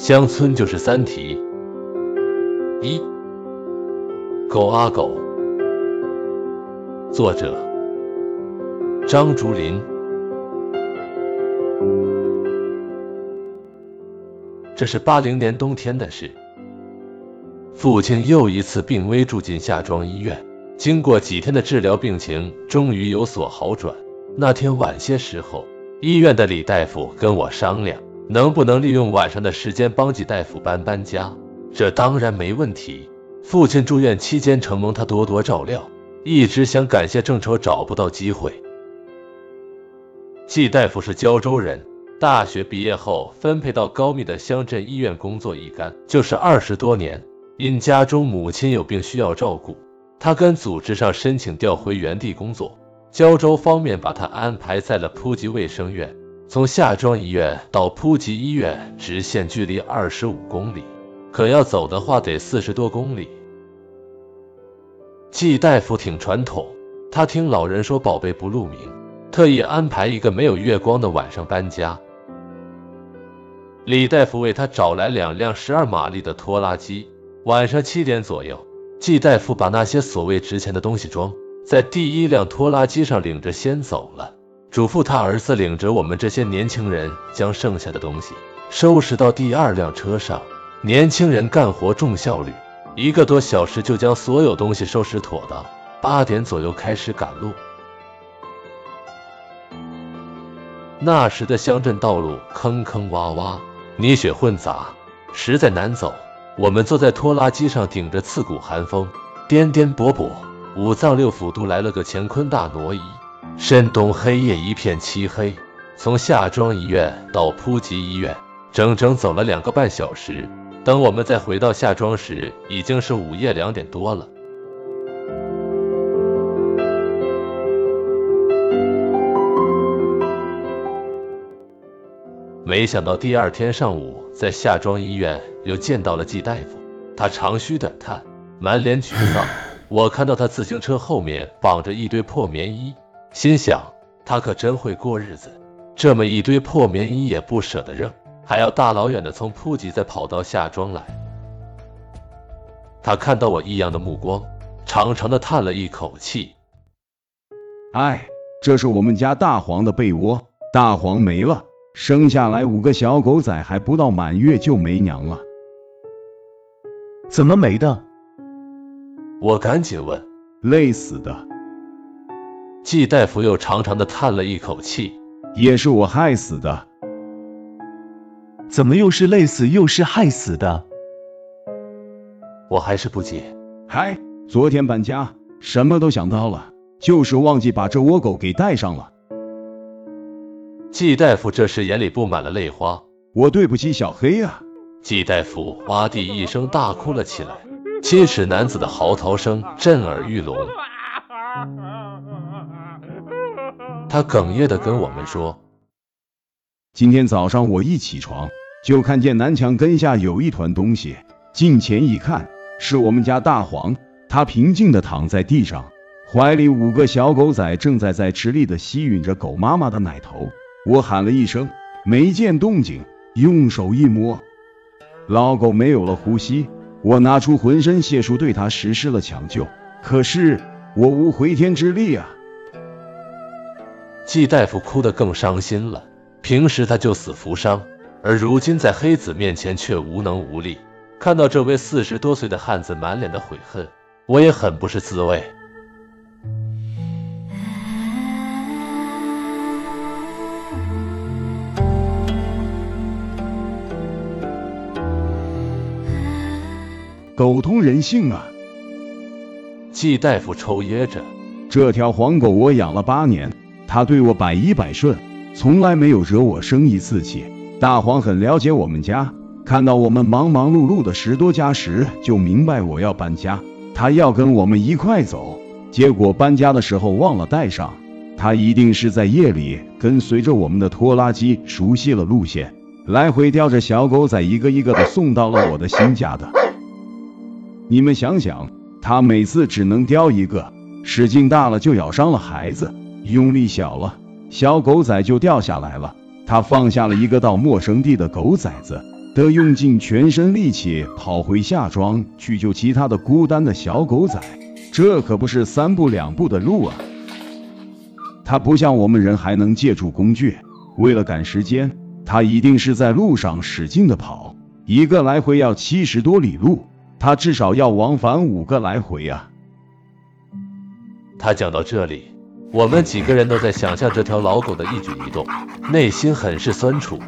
乡村就是三题：一、狗啊狗。作者：张竹林。这是八零年冬天的事，父亲又一次病危，住进夏庄医院。经过几天的治疗，病情终于有所好转。那天晚些时候，医院的李大夫跟我商量，能不能利用晚上的时间帮季大夫搬搬家。这当然没问题。父亲住院期间，承蒙他多多照料，一直想感谢，正愁找不到机会。季大夫是胶州人，大学毕业后分配到高密的乡镇医院工作，一干就是二十多年。因家中母亲有病需要照顾。他跟组织上申请调回原地工作，胶州方面把他安排在了普吉卫生院。从夏庄医院到普吉医院直线距离二十五公里，可要走的话得四十多公里。季大夫挺传统，他听老人说宝贝不露名，特意安排一个没有月光的晚上搬家。李大夫为他找来两辆十二马力的拖拉机，晚上七点左右。季大夫把那些所谓值钱的东西装在第一辆拖拉机上，领着先走了，嘱咐他儿子领着我们这些年轻人将剩下的东西收拾到第二辆车上。年轻人干活重效率，一个多小时就将所有东西收拾妥当。八点左右开始赶路。那时的乡镇道路坑坑洼洼，泥雪混杂，实在难走。我们坐在拖拉机上，顶着刺骨寒风，颠颠簸簸。五脏六腑都来了个乾坤大挪移。深冬黑夜一片漆黑，从夏庄医院到普吉医院，整整走了两个半小时。等我们再回到夏庄时，已经是午夜两点多了。没想到第二天上午，在夏庄医院又见到了季大夫。他长吁短叹，满脸沮丧。我看到他自行车后面绑着一堆破棉衣，心想他可真会过日子，这么一堆破棉衣也不舍得扔，还要大老远的从铺集再跑到夏庄来。他看到我异样的目光，长长的叹了一口气：“哎，这是我们家大黄的被窝，大黄没了。”生下来五个小狗仔，还不到满月就没娘了，怎么没的？我赶紧问。累死的。季大夫又长长的叹了一口气，也是我害死的。怎么又是累死又是害死的？我还是不解。嗨，昨天搬家，什么都想到了，就是忘记把这窝狗给带上了。季大夫这时眼里布满了泪花，我对不起小黑啊！季大夫哇地一声大哭了起来，七尺男子的嚎啕声震耳欲聋。他哽咽的跟我们说：“今天早上我一起床，就看见南墙根下有一团东西，近前一看，是我们家大黄，它平静的躺在地上，怀里五个小狗仔正在在吃力的吸吮着狗妈妈的奶头。”我喊了一声，没见动静，用手一摸，老狗没有了呼吸。我拿出浑身解数对它实施了抢救，可是我无回天之力啊！季大夫哭得更伤心了。平时他救死扶伤，而如今在黑子面前却无能无力。看到这位四十多岁的汉子满脸的悔恨，我也很不是滋味。狗通人性啊！季大夫抽噎着，这条黄狗我养了八年，他对我百依百顺，从来没有惹我生一次气。大黄很了解我们家，看到我们忙忙碌碌的十多家时，就明白我要搬家，他要跟我们一块走。结果搬家的时候忘了带上，它一定是在夜里跟随着我们的拖拉机，熟悉了路线，来回叼着小狗仔，一个一个的送到了我的新家的。你们想想，他每次只能叼一个，使劲大了就咬伤了孩子，用力小了，小狗仔就掉下来了。他放下了一个到陌生地的狗崽子，得用尽全身力气跑回夏庄去救其他的孤单的小狗仔，这可不是三步两步的路啊！他不像我们人还能借助工具，为了赶时间，他一定是在路上使劲的跑，一个来回要七十多里路，他至少要往返五个来回啊！他讲到这里，我们几个人都在想象这条老狗的一举一动，内心很是酸楚。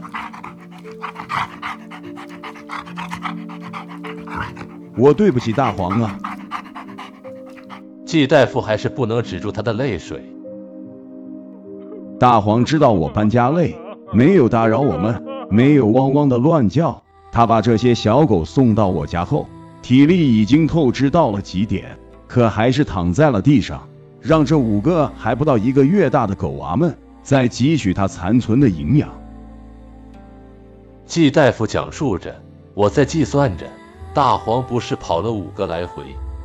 我对不起大黄啊！季大夫还是不能止住他的泪水。大黄知道我搬家累，没有打扰我们，没有汪汪的乱叫。他把这些小狗送到我家后，体力已经透支到了极点，可还是躺在了地上，让这五个还不到一个月大的狗娃们在汲取它残存的营养。季大夫讲述着，我在计算着。大黄不是跑了五个来回，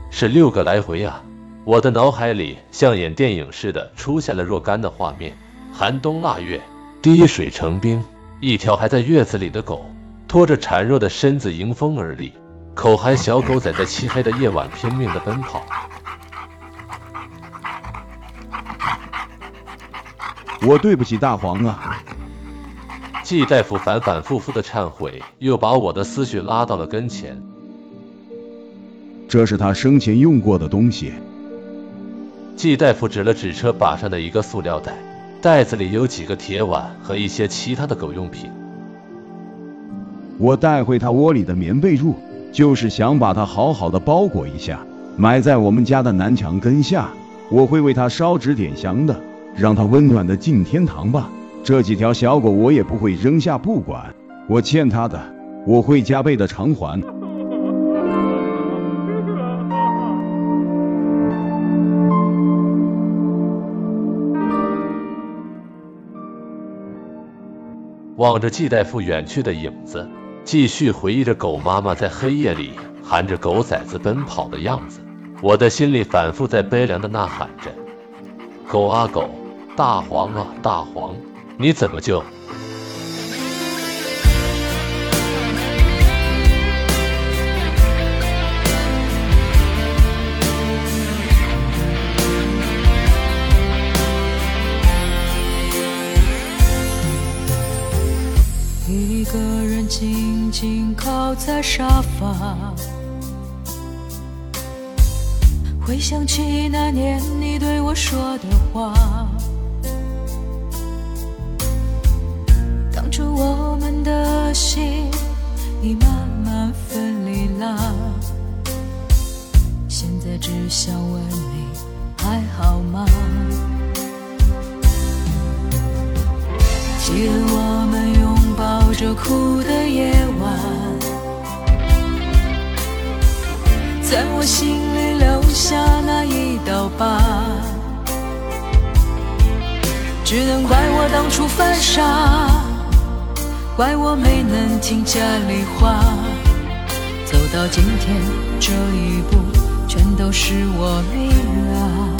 是六个来回啊！我的脑海里像演电影似的出现了若干的画面：寒冬腊月，滴水成冰，一条还在月子里的狗拖着孱弱的身子迎风而立，口含小狗仔在漆黑的夜晚拼命的奔跑。我对不起大黄啊！季大夫反反复复的忏悔，又把我的思绪拉到了跟前。这是他生前用过的东西。季大夫指了指车把上的一个塑料袋，袋子里有几个铁碗和一些其他的狗用品。我带回他窝里的棉被褥，就是想把它好好的包裹一下，埋在我们家的南墙根下。我会为他烧纸点香的，让他温暖的进天堂吧。这几条小狗我也不会扔下不管，我欠他的，我会加倍的偿还。望着季大夫远去的影子，继续回忆着狗妈妈在黑夜里含着狗崽子奔跑的样子，我的心里反复在悲凉的呐喊着：“狗啊狗，大黄啊大黄，你怎么就一个人……”静静靠在沙发，回想起那年你对我说的话。苦的夜晚，在我心里留下那一道疤，只能怪我当初犯傻，怪我没能听家里话，走到今天这一步，全都是我命啊。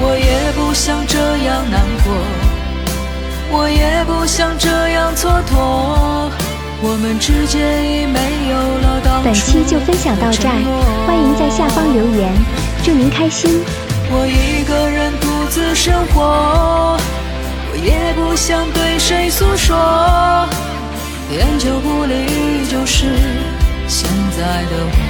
我也不想这样难过，我也不想这样蹉跎。我们之间已没有了当初本期就分享到这儿，欢迎在下方留言，祝您开心。我一个人独自生活，我也不想对谁诉说，烟酒不离就是现在的我。